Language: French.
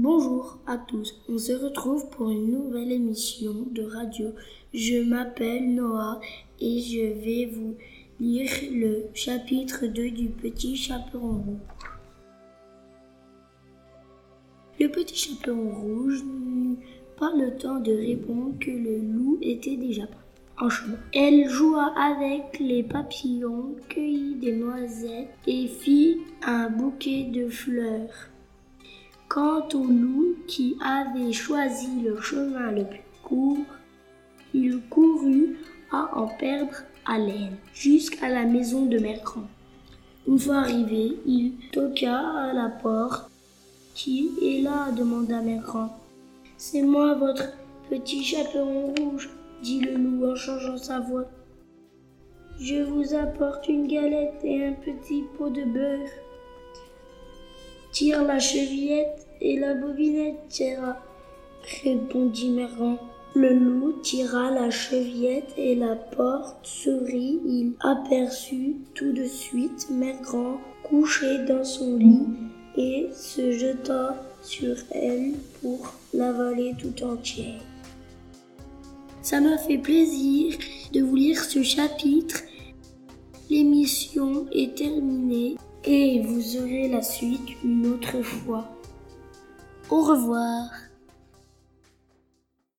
Bonjour à tous, on se retrouve pour une nouvelle émission de radio. Je m'appelle Noah et je vais vous lire le chapitre 2 du Petit Chaperon Rouge. Le Petit Chaperon Rouge n'eut pas le temps de répondre que le loup était déjà en chemin. Elle joua avec les papillons, cueillit des noisettes et fit un bouquet de fleurs. Quant au loup qui avait choisi le chemin le plus court, il courut à en perdre haleine jusqu'à la maison de Mercran. Une fois arrivé, il toqua à la porte. Qui est là demanda Mercran. C'est moi, votre petit chaperon rouge, dit le loup en changeant sa voix. Je vous apporte une galette et un petit pot de beurre. Tire la chevillette et la bobinette, tira, répondit Merran. Le loup tira la chevillette et la porte s'ouvrit. Il aperçut tout de suite Mergrand couché dans son lit et se jeta sur elle pour l'avaler tout entière. Ça m'a fait plaisir de vous lire ce chapitre. L'émission est terminée et vous aurez la suite une autre fois. Au revoir.